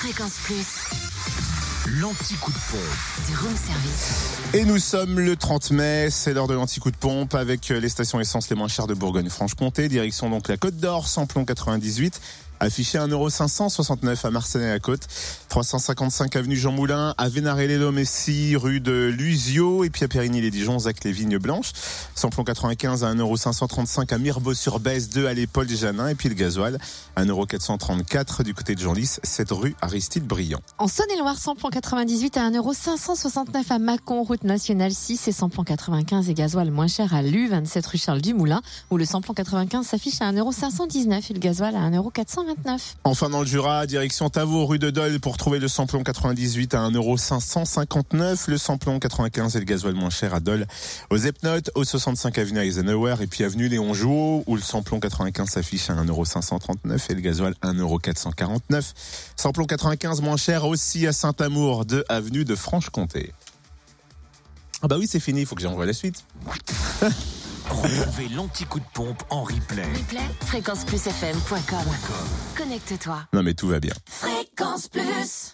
Fréquence Plus. L'anti-coup de pompe. Du room service. Et nous sommes le 30 mai, c'est l'heure de l'anti-coup de pompe avec les stations essence les moins chères de Bourgogne-Franche-Comté. Direction donc la Côte d'Or, samplon 98. Affiché à 1,569€ à Marseille-à-Côte, 355 avenue Jean Moulin, à Vénaré-les-Domessis, rue de Lusio, et puis à Périgny-les-Dijon, Zac les Vignes Blanches. Samplon 95 à 1,535€ à Mirbeau-sur-Bèze, 2 à l'épaule Janin, et puis le gasoil à 1,434€ du côté de Genlis, 7 rue Aristide Briand. En Saône-et-Loire, samplon 98 à 1,569€ à Mâcon, route nationale 6 et samplon 95 et gasoil moins cher à Lu, 27 rue Charles Dumoulin, où le samplon 95 s'affiche à 1,519€ et le gasoil à 1,429€. Enfin dans le Jura, direction Tavaux, rue de Dole, pour trouver le samplon 98 à 1,559€, le samplon 95 et le gasoil moins cher à Dole, aux Epnotes, au 65 avenue Eisenhower et puis avenue Léon Jouot, où le samplon 95 s'affiche à 1,539€ et le gasoil 1,449€. Samplon 95 moins cher aussi à Saint-Amour, de avenue de Franche-Comté. Ah bah oui, c'est fini, il faut que j'envoie la suite. Retrouvez l'anti-coup de pompe en replay. Replay, fréquenceplusfm.com. Connecte-toi. Non mais tout va bien. Fréquence Plus.